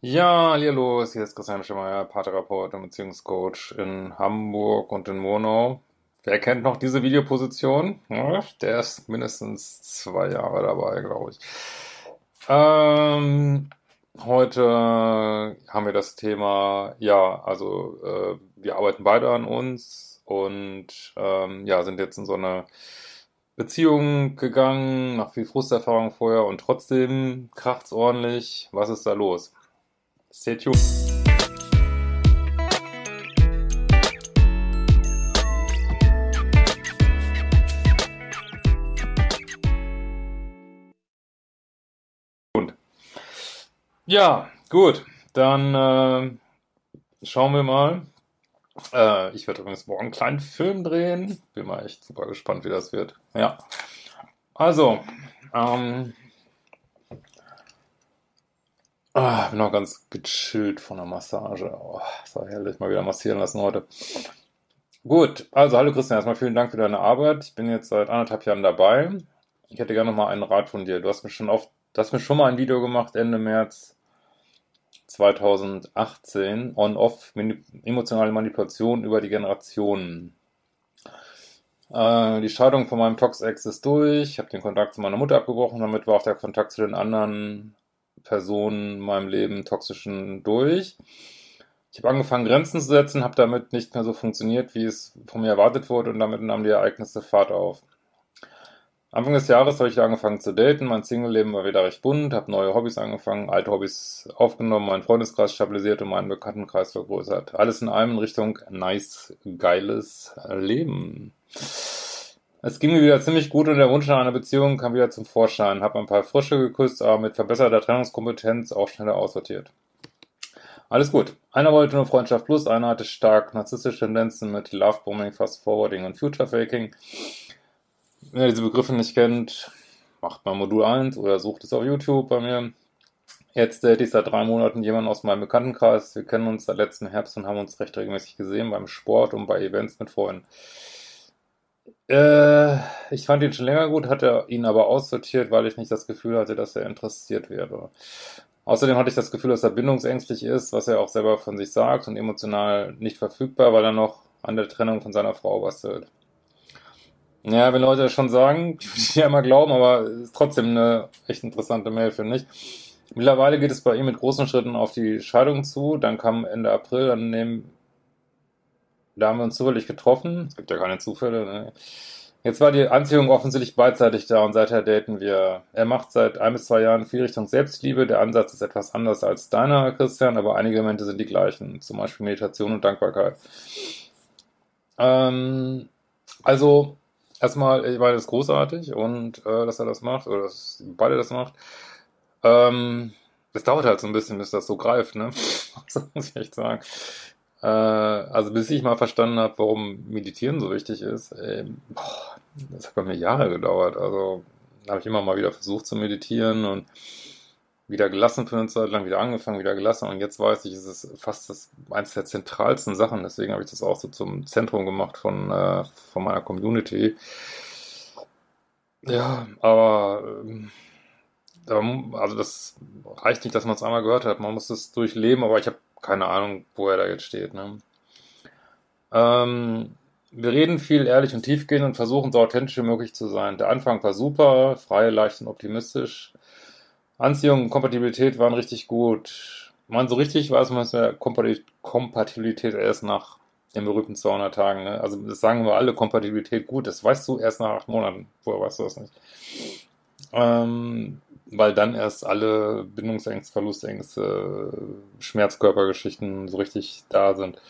Ja, hallo, hier ist Christian Schemeier, Paartherapeut und Beziehungscoach in Hamburg und in Monau. Wer kennt noch diese Videoposition? Ja, der ist mindestens zwei Jahre dabei, glaube ich. Ähm, heute haben wir das Thema, ja, also äh, wir arbeiten beide an uns und ähm, ja, sind jetzt in so eine Beziehung gegangen, nach viel Frusterfahrung vorher und trotzdem kracht's ordentlich. Was ist da los? Stay tuned. Ja, gut, dann äh, schauen wir mal. Äh, ich werde übrigens morgen einen kleinen Film drehen. Bin mal echt super gespannt, wie das wird. Ja. Also, ähm, ah, bin auch ganz gechillt von der Massage. Oh, das war herrlich, mal wieder massieren lassen heute. Gut, also hallo Christian, erstmal vielen Dank für deine Arbeit. Ich bin jetzt seit anderthalb Jahren dabei. Ich hätte gerne noch mal einen Rat von dir. Du hast mir schon oft, du hast mir schon mal ein Video gemacht Ende März 2018, On-Off emotionale Manipulation über die Generationen. Äh, die Scheidung von meinem Tox-Ex ist durch. Ich habe den Kontakt zu meiner Mutter abgebrochen. Damit war auch der Kontakt zu den anderen Personen in meinem Leben, toxischen, durch. Ich habe angefangen, Grenzen zu setzen, habe damit nicht mehr so funktioniert, wie es von mir erwartet wurde, und damit nahmen die Ereignisse Fahrt auf. Anfang des Jahres habe ich angefangen zu daten, mein Single-Leben war wieder recht bunt, habe neue Hobbys angefangen, alte Hobbys aufgenommen, meinen Freundeskreis stabilisiert und meinen Bekanntenkreis vergrößert. Alles in allem in Richtung nice, geiles Leben. Es ging mir wieder ziemlich gut und der Wunsch nach einer Beziehung kam wieder zum Vorschein. Habe ein paar Frische geküsst, aber mit verbesserter Trennungskompetenz auch schneller aussortiert. Alles gut. Einer wollte nur Freundschaft plus, einer hatte stark narzisstische Tendenzen mit Lovebombing, Fast Forwarding und Future Faking. Wenn ihr diese Begriffe nicht kennt, macht mal Modul 1 oder sucht es auf YouTube bei mir. Jetzt date ich seit drei Monaten jemanden aus meinem Bekanntenkreis. Wir kennen uns seit letzten Herbst und haben uns recht regelmäßig gesehen beim Sport und bei Events mit Freunden. Äh, ich fand ihn schon länger gut, hatte ihn aber aussortiert, weil ich nicht das Gefühl hatte, dass er interessiert wäre. Außerdem hatte ich das Gefühl, dass er bindungsängstlich ist, was er auch selber von sich sagt und emotional nicht verfügbar, weil er noch an der Trennung von seiner Frau bastelt. Ja, wenn Leute das schon sagen, würde ich ja immer glauben, aber ist trotzdem eine echt interessante Mail, finde ich. Mittlerweile geht es bei ihm mit großen Schritten auf die Scheidung zu. Dann kam Ende April, dann nehmen, da haben wir uns zufällig getroffen. Es gibt ja keine Zufälle. Ne? Jetzt war die Anziehung offensichtlich beidseitig da und seither daten wir. Er macht seit ein bis zwei Jahren viel Richtung Selbstliebe. Der Ansatz ist etwas anders als deiner, Christian, aber einige Elemente sind die gleichen. Zum Beispiel Meditation und Dankbarkeit. Ähm, also, erstmal, ich meine, das ist großartig und äh, dass er das macht, oder dass beide das macht. Ähm, es dauert halt so ein bisschen, bis das so greift, ne? das muss ich echt sagen. Äh, also bis ich mal verstanden habe, warum Meditieren so wichtig ist, ey, boah, das hat bei mir Jahre gedauert. Also habe ich immer mal wieder versucht zu meditieren und wieder gelassen für eine Zeit lang, wieder angefangen, wieder gelassen und jetzt weiß ich, es ist fast das, eines der zentralsten Sachen, deswegen habe ich das auch so zum Zentrum gemacht von, äh, von meiner Community. Ja, aber ähm, also das reicht nicht, dass man es einmal gehört hat, man muss es durchleben, aber ich habe keine Ahnung, wo er da jetzt steht. Ne? Ähm, wir reden viel ehrlich und tiefgehend und versuchen so authentisch wie möglich zu sein. Der Anfang war super, frei, leicht und optimistisch. Anziehung und Kompatibilität waren richtig gut. Man, so richtig weiß man, dass Kompatibilität erst nach den berühmten 200 Tagen. Ne? Also das sagen wir alle, Kompatibilität gut. Das weißt du erst nach acht Monaten. Vorher weißt du das nicht. Ähm, weil dann erst alle Bindungsängste, Verlustängste, Schmerzkörpergeschichten so richtig da sind.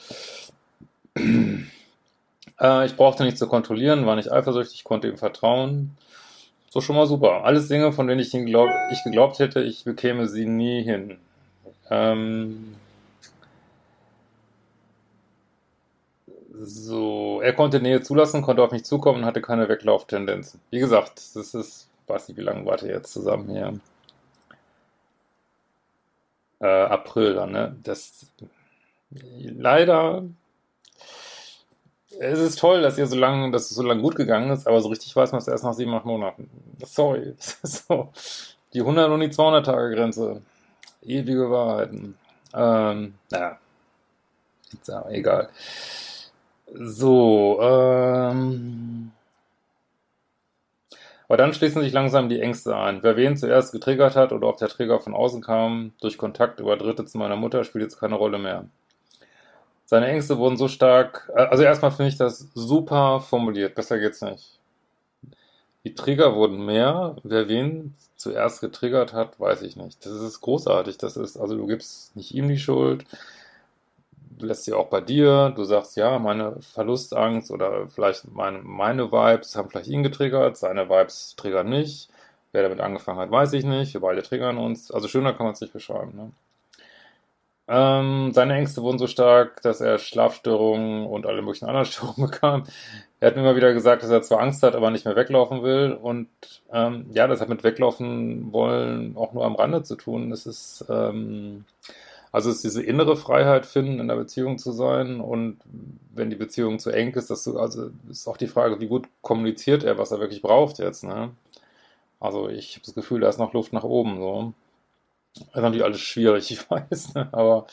äh, ich brauchte nichts zu kontrollieren, war nicht eifersüchtig, konnte ihm vertrauen. So schon mal super. Alles Dinge, von denen ich, glaub, ich geglaubt hätte, ich bekäme sie nie hin. Ähm so, er konnte Nähe zulassen, konnte auf mich zukommen und hatte keine Weglauftendenzen. Wie gesagt, das ist, weiß nicht, wie lange warte jetzt zusammen hier. Äh, April dann, ne? Das leider es ist toll, dass ihr so lange, dass es so lange gut gegangen ist, aber so richtig weiß man es erst nach sieben, acht Monaten. Sorry. so. Die 100 und die 200 Tage Grenze. Ewige Wahrheiten. Ähm, naja. Egal. So, ähm. Aber dann schließen sich langsam die Ängste ein. Wer wen zuerst getriggert hat oder ob der Trigger von außen kam, durch Kontakt über Dritte zu meiner Mutter, spielt jetzt keine Rolle mehr. Seine Ängste wurden so stark, äh, also erstmal finde ich das super formuliert, besser geht's nicht. Die Trigger wurden mehr, wer wen zuerst getriggert hat, weiß ich nicht. Das ist großartig, das ist, also du gibst nicht ihm die Schuld, lässt sie auch bei dir, du sagst, ja, meine Verlustangst oder vielleicht meine, meine Vibes haben vielleicht ihn getriggert, seine Vibes triggern nicht. Wer damit angefangen hat, weiß ich nicht. Wir beide triggern uns. Also schöner kann man es nicht beschreiben. Ne? Ähm, seine Ängste wurden so stark, dass er Schlafstörungen und alle möglichen anderen Störungen bekam. Er hat mir immer wieder gesagt, dass er zwar Angst hat, aber nicht mehr weglaufen will. Und ähm, ja, das hat mit weglaufen wollen auch nur am Rande zu tun. Es ist ähm, also ist diese innere Freiheit finden, in der Beziehung zu sein. Und wenn die Beziehung zu eng ist, das du, also ist auch die Frage, wie gut kommuniziert er, was er wirklich braucht jetzt. Ne? Also ich habe das Gefühl, da ist noch Luft nach oben so. Das ist natürlich alles schwierig, ich weiß, ne? aber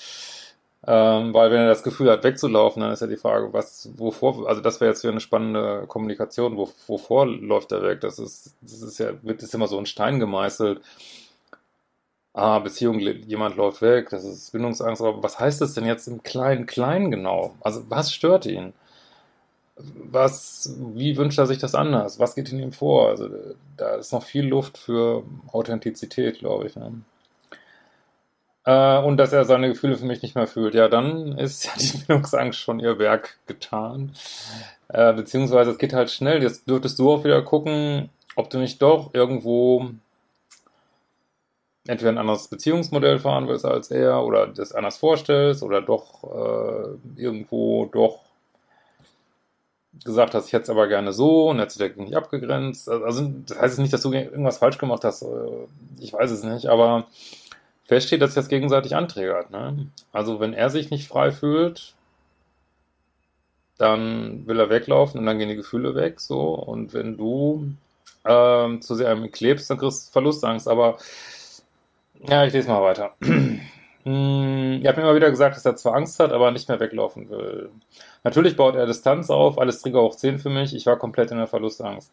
ähm, weil wenn er das Gefühl hat, wegzulaufen, dann ist ja die Frage, was, wovor, also das wäre jetzt für eine spannende Kommunikation, wo, wovor läuft er weg? Das ist, das ist ja, wird ist immer so ein Stein gemeißelt. Ah, Beziehung, jemand läuft weg, das ist Bindungsangst, aber was heißt das denn jetzt im kleinen Klein genau? Also was stört ihn? Was, wie wünscht er sich das anders? Was geht in ihm vor? Also da ist noch viel Luft für Authentizität, glaube ich. Ne? äh, und dass er seine Gefühle für mich nicht mehr fühlt, ja, dann ist ja die Bindungsangst schon ihr Werk getan. Äh, beziehungsweise es geht halt schnell. Jetzt dürftest du auch wieder gucken, ob du nicht doch irgendwo entweder ein anderes Beziehungsmodell fahren willst als er oder das anders vorstellst oder doch äh, irgendwo doch gesagt hast, ich hätte es aber gerne so und hätte sich nicht abgegrenzt. Also das heißt nicht, dass du irgendwas falsch gemacht hast. Äh, ich weiß es nicht, aber feststeht, dass das gegenseitig anträgert. Ne? Also wenn er sich nicht frei fühlt, dann will er weglaufen und dann gehen die Gefühle weg. So und wenn du ähm, zu sehr an ihm klebst, dann kriegst du Verlustangst. Aber ja, ich lese mal weiter. Ihr habt mir immer wieder gesagt, dass er zwar Angst hat, aber nicht mehr weglaufen will. Natürlich baut er Distanz auf, alles Trigger hoch 10 für mich. Ich war komplett in der Verlustangst.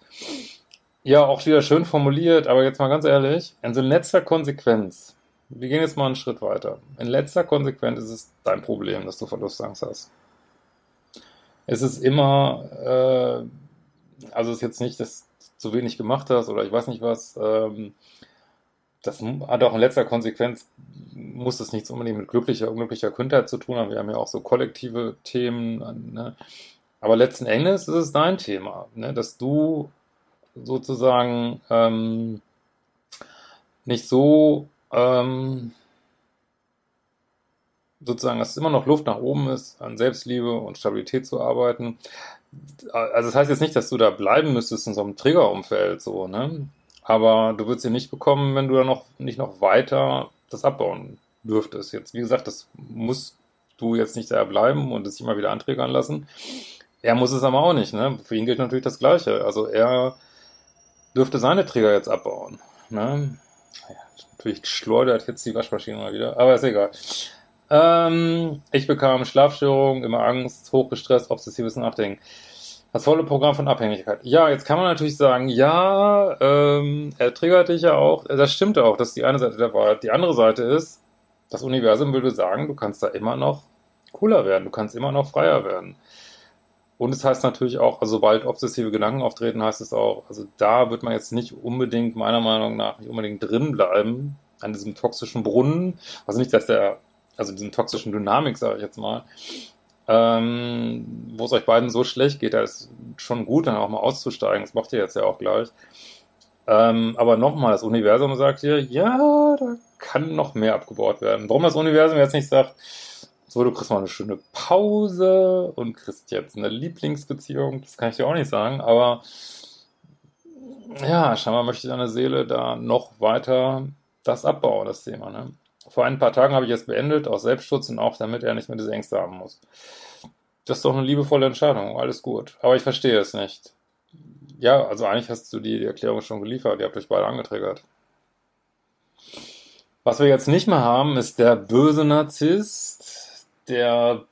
Ja, auch wieder schön formuliert, aber jetzt mal ganz ehrlich, in letzter Konsequenz wir gehen jetzt mal einen Schritt weiter. In letzter Konsequenz ist es dein Problem, dass du Verlustangst hast. Es ist immer, äh, also es ist jetzt nicht, dass du zu wenig gemacht hast oder ich weiß nicht was. Ähm, das hat auch in letzter Konsequenz, muss es nichts unbedingt mit glücklicher, unglücklicher Kindheit zu tun haben. Wir haben ja auch so kollektive Themen. Ne? Aber letzten Endes ist es dein Thema, ne? dass du sozusagen ähm, nicht so ähm, sozusagen, dass es immer noch Luft nach oben ist, an Selbstliebe und Stabilität zu arbeiten. Also das heißt jetzt nicht, dass du da bleiben müsstest in so einem Triggerumfeld, so, ne? Aber du würdest sie nicht bekommen, wenn du da noch nicht noch weiter das abbauen dürftest. Jetzt, wie gesagt, das musst du jetzt nicht da bleiben und es immer wieder anträgern lassen. Er muss es aber auch nicht, ne? Für ihn gilt natürlich das Gleiche. Also er dürfte seine Trigger jetzt abbauen. Ne? Ja, Natürlich schleudert jetzt die Waschmaschine mal wieder, aber ist egal. Ähm, ich bekam Schlafstörungen, immer Angst, hochgestresst, obsessives Nachdenken. Das volle Programm von Abhängigkeit. Ja, jetzt kann man natürlich sagen, ja, ähm, er triggert dich ja auch. Das stimmt auch, das ist die eine Seite der Wahrheit. Die andere Seite ist, das Universum würde sagen, du kannst da immer noch cooler werden, du kannst immer noch freier werden. Und es heißt natürlich auch, also sobald obsessive Gedanken auftreten, heißt es auch, also da wird man jetzt nicht unbedingt, meiner Meinung nach, nicht unbedingt drin bleiben, an diesem toxischen Brunnen. Also nicht, dass der, also diesen toxischen Dynamik, sage ich jetzt mal, ähm, wo es euch beiden so schlecht geht, da ist schon gut, dann auch mal auszusteigen. Das macht ihr jetzt ja auch gleich. Ähm, aber nochmal, das Universum sagt hier, ja, da kann noch mehr abgebaut werden. Warum das Universum jetzt nicht sagt, so, du kriegst mal eine schöne Pause und kriegst jetzt eine Lieblingsbeziehung, das kann ich dir auch nicht sagen, aber ja, scheinbar möchte deine Seele da noch weiter das abbauen, das Thema. Ne? Vor ein paar Tagen habe ich es beendet, aus Selbstschutz und auch damit er nicht mehr diese Ängste haben muss. Das ist doch eine liebevolle Entscheidung, alles gut. Aber ich verstehe es nicht. Ja, also eigentlich hast du die, die Erklärung schon geliefert, ihr habt euch beide angetriggert. Was wir jetzt nicht mehr haben, ist der böse Narzisst, der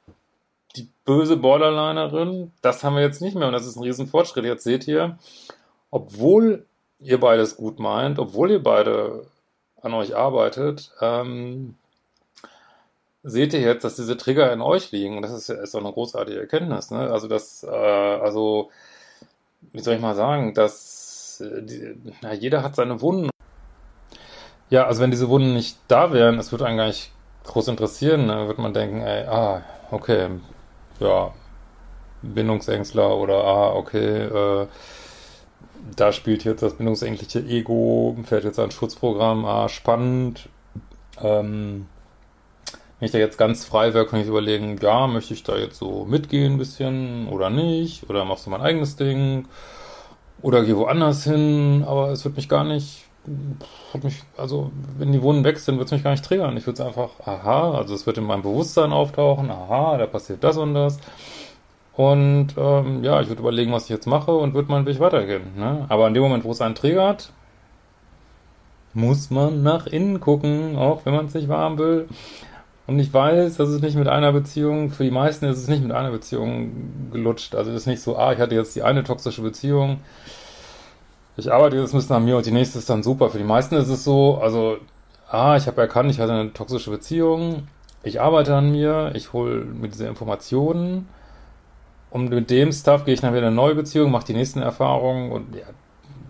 die böse Borderlinerin. Das haben wir jetzt nicht mehr und das ist ein Riesenfortschritt. Jetzt seht ihr, obwohl ihr beides gut meint, obwohl ihr beide an euch arbeitet, ähm, seht ihr jetzt, dass diese Trigger in euch liegen. Und das ist ist eine großartige Erkenntnis. Ne? Also das, äh, also wie soll ich mal sagen, dass äh, die, na, jeder hat seine Wunden. Ja, also wenn diese Wunden nicht da wären, es würde einen gar nicht groß interessieren, ne? würde man denken, ey, ah, okay, ja, Bindungsängstler oder ah, okay, äh, da spielt jetzt das bindungsängstliche Ego, fährt jetzt ein Schutzprogramm, ah, spannend. Ähm, wenn ich da jetzt ganz frei wäre, kann ich überlegen, ja, möchte ich da jetzt so mitgehen ein bisschen oder nicht? Oder machst du mein eigenes Ding? Oder geh woanders hin? Aber es wird mich gar nicht, mich, also wenn die Wunden weg sind, wird es mich gar nicht triggern. Ich würde es einfach, aha, also es wird in meinem Bewusstsein auftauchen, aha, da passiert das und das. Und ähm, ja, ich würde überlegen, was ich jetzt mache und würde meinen Weg weitergehen. Ne? Aber in dem Moment, wo es einen triggert, muss man nach innen gucken, auch wenn man es nicht warm will. Und ich weiß, das ist nicht mit einer Beziehung, für die meisten ist es nicht mit einer Beziehung gelutscht. Also es ist nicht so, ah, ich hatte jetzt die eine toxische Beziehung, ich arbeite jetzt ein bisschen an mir und die nächste ist dann super. Für die meisten ist es so, also, ah, ich habe erkannt, ich hatte eine toxische Beziehung, ich arbeite an mir, ich hole mir diese Informationen und mit dem Stuff gehe ich dann wieder in eine neue Beziehung, mache die nächsten Erfahrungen und ja,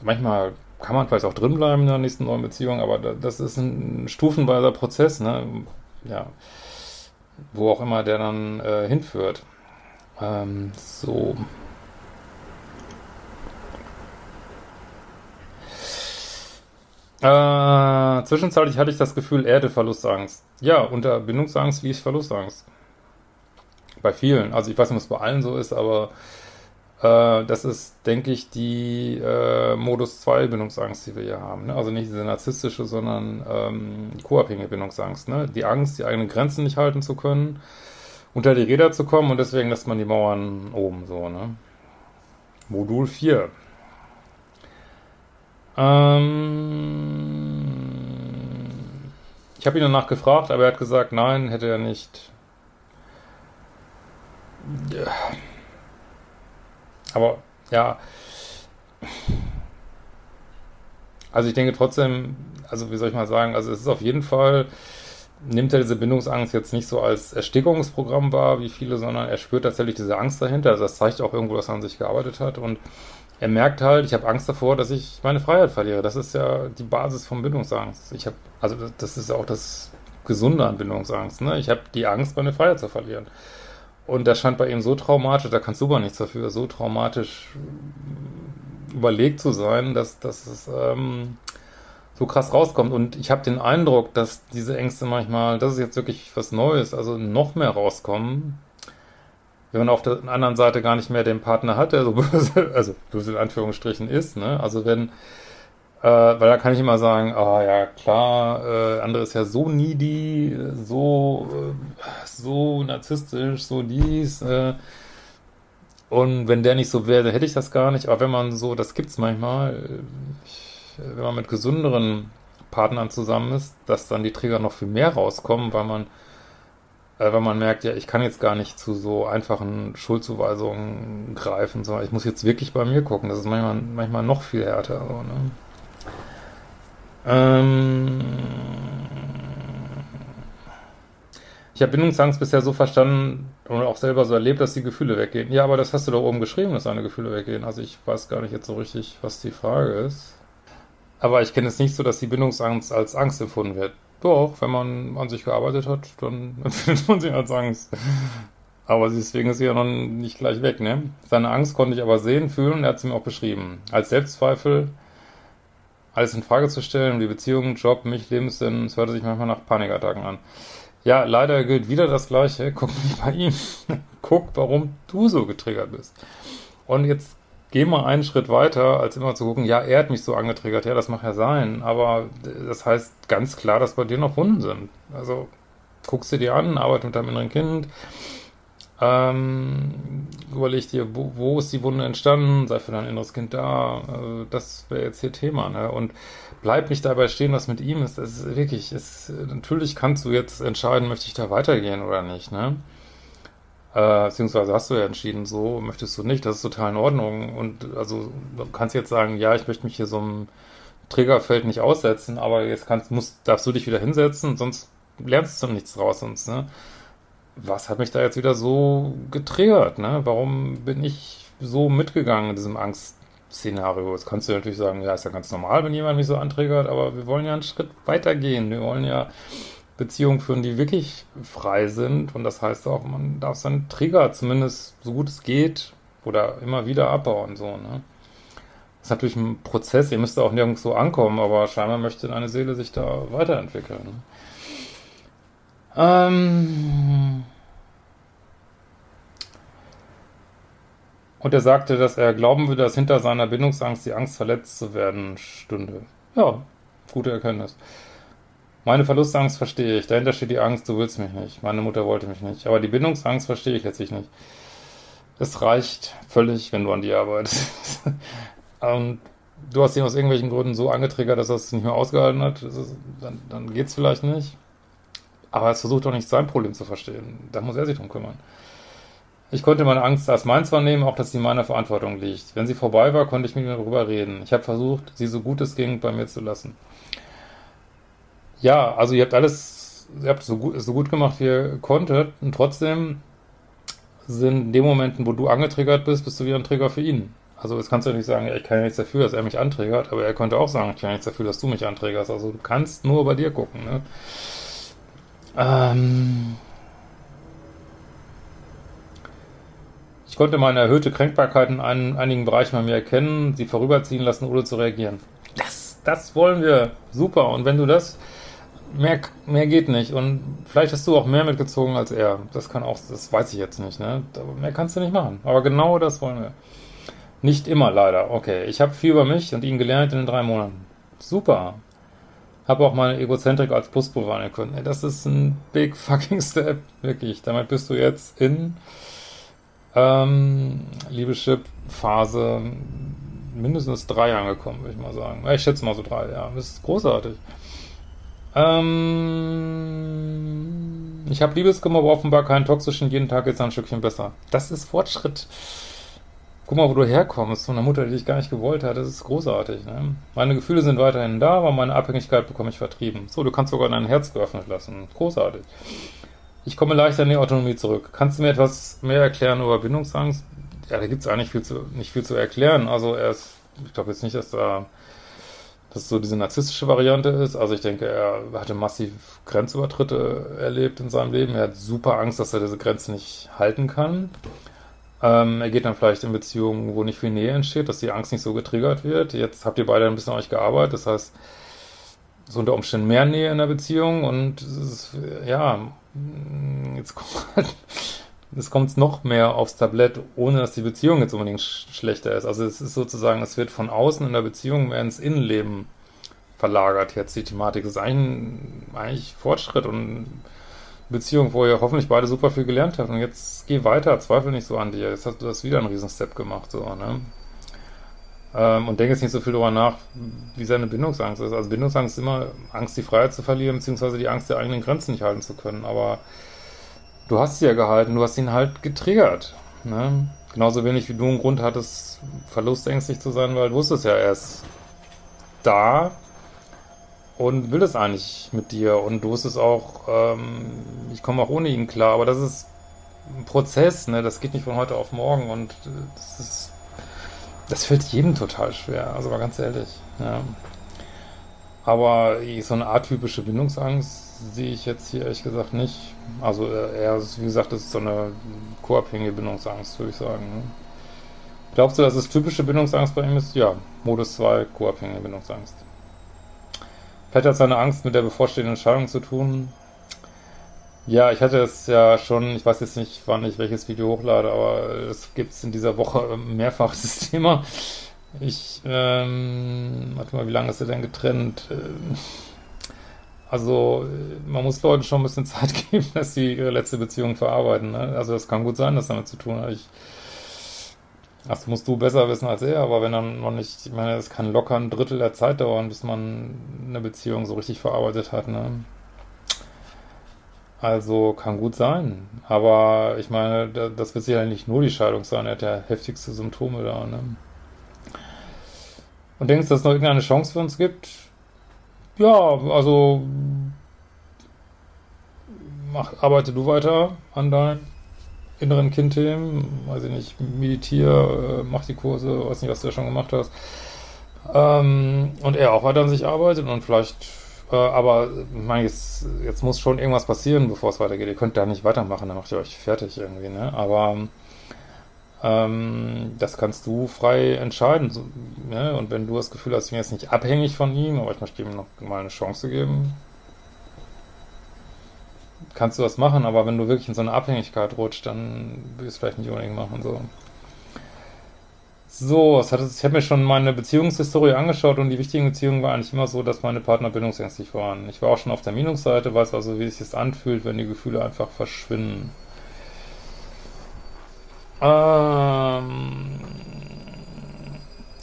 manchmal kann man vielleicht auch drinbleiben in der nächsten neuen Beziehung, aber das ist ein stufenweiser Prozess, ne? ja, wo auch immer der dann äh, hinführt. Ähm, so. Äh, zwischenzeitlich hatte ich das Gefühl, er hätte Verlustangst. Ja, unter Bindungsangst liegt Verlustangst. Bei vielen. Also ich weiß nicht, ob es bei allen so ist, aber äh, das ist, denke ich, die äh, Modus 2 Bindungsangst, die wir hier haben. Ne? Also nicht diese narzisstische, sondern ähm, die co-abhängige Bindungsangst. Ne? Die Angst, die eigenen Grenzen nicht halten zu können, unter die Räder zu kommen und deswegen lässt man die Mauern oben so. Ne? Modul 4. Ähm, ich habe ihn danach gefragt, aber er hat gesagt, nein, hätte er nicht. Aber ja, also ich denke trotzdem, also wie soll ich mal sagen, also es ist auf jeden Fall, nimmt er diese Bindungsangst jetzt nicht so als Erstickungsprogramm wahr, wie viele, sondern er spürt tatsächlich diese Angst dahinter. Also das zeigt auch irgendwo, dass er an sich gearbeitet hat und er merkt halt, ich habe Angst davor, dass ich meine Freiheit verliere. Das ist ja die Basis von Bindungsangst. Ich habe, also das ist ja auch das Gesunde an Bindungsangst. Ne? Ich habe die Angst, meine Freiheit zu verlieren. Und das scheint bei ihm so traumatisch, da kannst du aber nichts dafür, so traumatisch überlegt zu sein, dass, dass es ähm, so krass rauskommt. Und ich habe den Eindruck, dass diese Ängste manchmal, das ist jetzt wirklich was Neues, also noch mehr rauskommen, wenn man auf der anderen Seite gar nicht mehr den Partner hat, der so böse, also böse in Anführungsstrichen ist, ne? Also wenn äh, weil da kann ich immer sagen, ah ja, klar, äh, andere ist ja so needy, so, äh, so narzisstisch, so dies. Äh, und wenn der nicht so wäre, dann hätte ich das gar nicht. Aber wenn man so, das gibt's manchmal, ich, wenn man mit gesünderen Partnern zusammen ist, dass dann die Trigger noch viel mehr rauskommen, weil man äh, weil man merkt, ja, ich kann jetzt gar nicht zu so einfachen Schuldzuweisungen greifen, sondern ich muss jetzt wirklich bei mir gucken. Das ist manchmal, manchmal noch viel härter. So, ne? Ähm ich habe Bindungsangst bisher so verstanden und auch selber so erlebt, dass die Gefühle weggehen. Ja, aber das hast du doch oben geschrieben, dass deine Gefühle weggehen. Also ich weiß gar nicht jetzt so richtig, was die Frage ist. Aber ich kenne es nicht so, dass die Bindungsangst als Angst empfunden wird. Doch, wenn man an sich gearbeitet hat, dann empfindet man sie als Angst. Aber deswegen ist sie ja noch nicht gleich weg, ne? Seine Angst konnte ich aber sehen, fühlen und er hat sie mir auch beschrieben. Als Selbstzweifel alles in Frage zu stellen, die Beziehung, Job, mich, Lebenssinn, es hörte sich manchmal nach Panikattacken an. Ja, leider gilt wieder das Gleiche. Guck nicht bei ihm. Guck, warum du so getriggert bist. Und jetzt geh mal einen Schritt weiter, als immer zu gucken, ja, er hat mich so angetriggert, ja, das mag ja sein, aber das heißt ganz klar, dass bei dir noch Wunden sind. Also guckst du dir an, arbeit mit deinem inneren Kind, ähm, überleg dir, wo, wo, ist die Wunde entstanden, sei für dein inneres Kind da, also das wäre jetzt hier Thema, ne? Und bleib nicht dabei stehen, was mit ihm ist. Das ist wirklich, ist, natürlich kannst du jetzt entscheiden, möchte ich da weitergehen oder nicht, ne? Äh, beziehungsweise hast du ja entschieden, so möchtest du nicht, das ist total in Ordnung. Und also du kannst jetzt sagen, ja, ich möchte mich hier so einem Triggerfeld nicht aussetzen, aber jetzt kannst, musst, darfst du dich wieder hinsetzen, sonst lernst du nichts draus sonst, ne? Was hat mich da jetzt wieder so getriggert, ne? Warum bin ich so mitgegangen in diesem Angstszenario? Jetzt kannst du natürlich sagen, ja, ist ja ganz normal, wenn jemand mich so antriggert, aber wir wollen ja einen Schritt weiter gehen. Wir wollen ja Beziehungen führen, die wirklich frei sind. Und das heißt auch, man darf seinen Trigger zumindest so gut es geht oder immer wieder abbauen. So, ne? Das ist natürlich ein Prozess, ihr müsst auch nirgends so ankommen, aber scheinbar möchte eine Seele sich da weiterentwickeln. Ne? Ähm und er sagte, dass er glauben würde, dass hinter seiner Bindungsangst die Angst, verletzt zu werden, stünde. Ja, gute Erkenntnis. Meine Verlustangst verstehe ich. Dahinter steht die Angst, du willst mich nicht. Meine Mutter wollte mich nicht. Aber die Bindungsangst verstehe ich letztlich nicht. Es reicht völlig, wenn du an die arbeitest. Und du hast ihn aus irgendwelchen Gründen so angetriggert, dass er es nicht mehr ausgehalten hat. Ist, dann, dann geht es vielleicht nicht. Aber es versucht doch nicht sein Problem zu verstehen. Da muss er sich drum kümmern. Ich konnte meine Angst als meins wahrnehmen, auch dass sie in meiner Verantwortung liegt. Wenn sie vorbei war, konnte ich mit ihr darüber reden. Ich habe versucht, sie so gut es ging bei mir zu lassen. Ja, also ihr habt alles, ihr habt so gut, so gut gemacht, wie ihr konntet. Und trotzdem sind in den Momenten, wo du angetriggert bist, bist du wieder ein Trigger für ihn. Also jetzt kannst du nicht sagen, ich kann ja nichts dafür, dass er mich antriggert, aber er könnte auch sagen, ich kann ja nichts dafür, dass du mich antriggerst. Also du kannst nur bei dir gucken. Ne? Ähm ich konnte meine erhöhte Kränkbarkeit in ein, einigen Bereichen bei mir erkennen, sie vorüberziehen lassen, ohne zu reagieren. Das, das wollen wir. Super. Und wenn du das mehr, mehr geht nicht. Und vielleicht hast du auch mehr mitgezogen als er. Das kann auch, das weiß ich jetzt nicht, ne? Aber mehr kannst du nicht machen. Aber genau das wollen wir. Nicht immer leider. Okay, ich habe viel über mich und ihn gelernt in den drei Monaten. Super. Habe auch meine Egozentrik als wahrnehmen können. Das ist ein big fucking step. Wirklich. Damit bist du jetzt in ähm, Liebeschip-Phase mindestens drei angekommen, würde ich mal sagen. Ich schätze mal so drei, ja. Das ist großartig. Ähm, ich habe Liebeskummer, aber offenbar keinen toxischen, jeden Tag jetzt ein Stückchen besser. Das ist Fortschritt. Guck mal, wo du herkommst, von einer Mutter, die dich gar nicht gewollt hat. Das ist großartig. Ne? Meine Gefühle sind weiterhin da, aber meine Abhängigkeit bekomme ich vertrieben. So, du kannst sogar dein Herz geöffnet lassen. Großartig. Ich komme leichter in die Autonomie zurück. Kannst du mir etwas mehr erklären über Bindungsangst? Ja, da gibt es eigentlich viel zu, nicht viel zu erklären. Also er ist, ich glaube jetzt nicht, dass da dass so diese narzisstische Variante ist. Also ich denke, er hatte massiv Grenzübertritte erlebt in seinem Leben. Er hat super Angst, dass er diese Grenze nicht halten kann. Ähm, er geht dann vielleicht in Beziehungen, wo nicht viel Nähe entsteht, dass die Angst nicht so getriggert wird. Jetzt habt ihr beide ein bisschen an euch gearbeitet, das heißt, so unter Umständen mehr Nähe in der Beziehung und ist, ja, jetzt kommt halt es kommt noch mehr aufs Tablett, ohne dass die Beziehung jetzt unbedingt sch schlechter ist. Also es ist sozusagen, es wird von außen in der Beziehung mehr ins Innenleben verlagert jetzt die Thematik. Das ist eigentlich, eigentlich Fortschritt und Beziehung, wo ihr hoffentlich beide super viel gelernt habt. Und jetzt geh weiter, zweifel nicht so an dir. Jetzt hast du das wieder einen Riesenstep gemacht, so, ne? Ähm, und denke jetzt nicht so viel darüber nach, wie seine Bindungsangst ist. Also Bindungsangst ist immer Angst, die Freiheit zu verlieren, beziehungsweise die Angst, der eigenen Grenzen nicht halten zu können. Aber du hast sie ja gehalten, du hast ihn halt getriggert. Ne? Genauso wenig wie du einen Grund hattest, verlustängstlich zu sein, weil du wusstest ja, er ist da und will es eigentlich mit dir und du wusstest auch, ähm, ich komme auch ohne ihn klar, aber das ist ein Prozess, ne? das geht nicht von heute auf morgen und das ist, das fällt jedem total schwer, also mal ganz ehrlich. Ja. Aber so eine atypische Bindungsangst sehe ich jetzt hier ehrlich gesagt nicht. Also äh, er ist, wie gesagt, das ist so eine co-abhängige Bindungsangst, würde ich sagen. Ne? Glaubst du, dass es typische Bindungsangst bei ihm ist? Ja, Modus 2, co-abhängige Bindungsangst. Vielleicht hat seine Angst mit der bevorstehenden Entscheidung zu tun. Ja, ich hatte es ja schon, ich weiß jetzt nicht, wann ich welches Video hochlade, aber es gibt es in dieser Woche mehrfach das Thema. Ich, ähm, warte mal, wie lange ist er denn getrennt? Ähm, also, man muss Leuten schon ein bisschen Zeit geben, dass sie ihre letzte Beziehung verarbeiten. Ne? Also, das kann gut sein, dass damit zu tun hat. Das musst du besser wissen als er, aber wenn dann noch nicht, ich meine, es kann locker ein Drittel der Zeit dauern, bis man eine Beziehung so richtig verarbeitet hat, ne? Also kann gut sein. Aber ich meine, das wird sicher nicht nur die Scheidung sein, er hat ja heftigste Symptome da, ne? Und denkst, dass es noch irgendeine Chance für uns gibt? Ja, also mach, arbeite du weiter an deinen inneren Kindthemen, weiß ich nicht, meditiere, äh, mach die Kurse, weiß nicht, was du ja schon gemacht hast. Ähm, und er auch weiter an sich arbeitet und vielleicht, äh, aber ich jetzt, jetzt muss schon irgendwas passieren, bevor es weitergeht. Ihr könnt da nicht weitermachen, dann macht ihr euch fertig irgendwie, ne? Aber ähm, das kannst du frei entscheiden. So, ne? Und wenn du das Gefühl hast, ich bin jetzt nicht abhängig von ihm, aber ich möchte ihm noch mal eine Chance geben, kannst du das machen, aber wenn du wirklich in so eine Abhängigkeit rutscht, dann will ich es vielleicht nicht unbedingt machen. So, so hat ich habe mir schon meine Beziehungshistorie angeschaut und die wichtigen Beziehungen waren eigentlich immer so, dass meine Partner bindungsängstlich waren. Ich war auch schon auf der Minusseite, weiß also, wie es sich anfühlt, wenn die Gefühle einfach verschwinden. Ähm,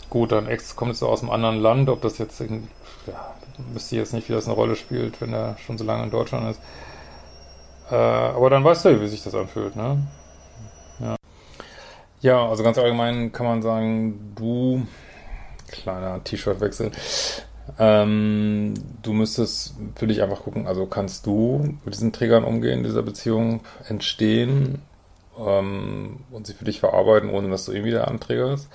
gut, dein Ex kommt jetzt aus einem anderen Land, ob das jetzt, in, ja, wüsste ich jetzt nicht, wie das eine Rolle spielt, wenn er schon so lange in Deutschland ist. Äh, aber dann weißt du, wie sich das anfühlt, ne? Ja. Ja, also ganz allgemein kann man sagen, du, kleiner T-Shirt-Wechsel, ähm, du müsstest für dich einfach gucken, also kannst du mit diesen Trägern umgehen, dieser Beziehung entstehen ähm, und sie für dich verarbeiten, ohne dass du ihn wieder anträgerst.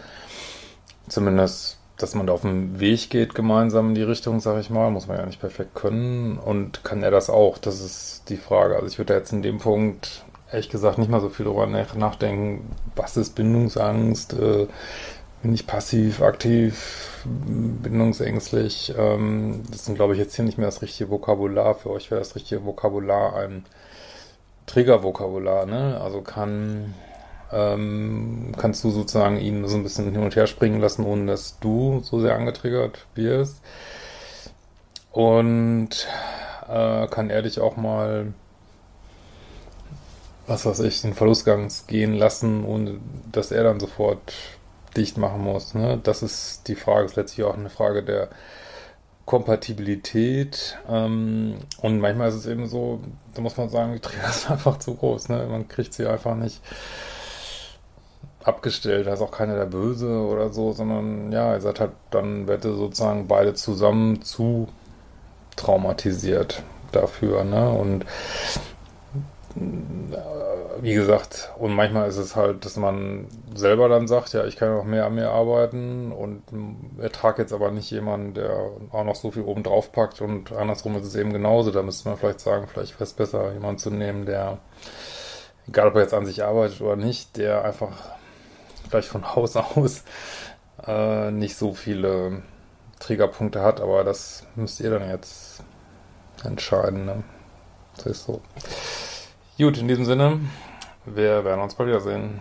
Zumindest dass man da auf dem Weg geht gemeinsam in die Richtung, sag ich mal, muss man ja nicht perfekt können. Und kann er das auch? Das ist die Frage. Also ich würde jetzt in dem Punkt ehrlich gesagt nicht mal so viel darüber nachdenken, was ist Bindungsangst, äh, bin ich passiv, aktiv, bindungsängstlich. Ähm, das sind, glaube ich, jetzt hier nicht mehr das richtige Vokabular. Für euch wäre das richtige Vokabular ein Triggervokabular, ne? Also kann ähm, kannst du sozusagen ihn so ein bisschen hin und her springen lassen, ohne dass du so sehr angetriggert wirst. Und äh, kann er dich auch mal, was weiß ich, den Verlustgang gehen lassen, ohne dass er dann sofort dicht machen muss. Ne? Das ist die Frage, ist letztlich auch eine Frage der Kompatibilität. Ähm, und manchmal ist es eben so, da muss man sagen, die Trigger ist einfach zu groß. Ne? Man kriegt sie einfach nicht abgestellt, da ist auch keiner der Böse oder so, sondern ja, ihr seid halt dann, werdet ihr sozusagen beide zusammen zu traumatisiert dafür, ne? Und äh, wie gesagt, und manchmal ist es halt, dass man selber dann sagt, ja, ich kann noch mehr an mir arbeiten und ertrage jetzt aber nicht jemanden, der auch noch so viel oben drauf packt und andersrum ist es eben genauso. Da müsste man vielleicht sagen, vielleicht wäre es besser, jemanden zu nehmen, der, egal ob er jetzt an sich arbeitet oder nicht, der einfach vielleicht von Haus aus äh, nicht so viele Triggerpunkte hat, aber das müsst ihr dann jetzt entscheiden. Ne? Das ist so. Gut, in diesem Sinne, wir werden uns bald wiedersehen.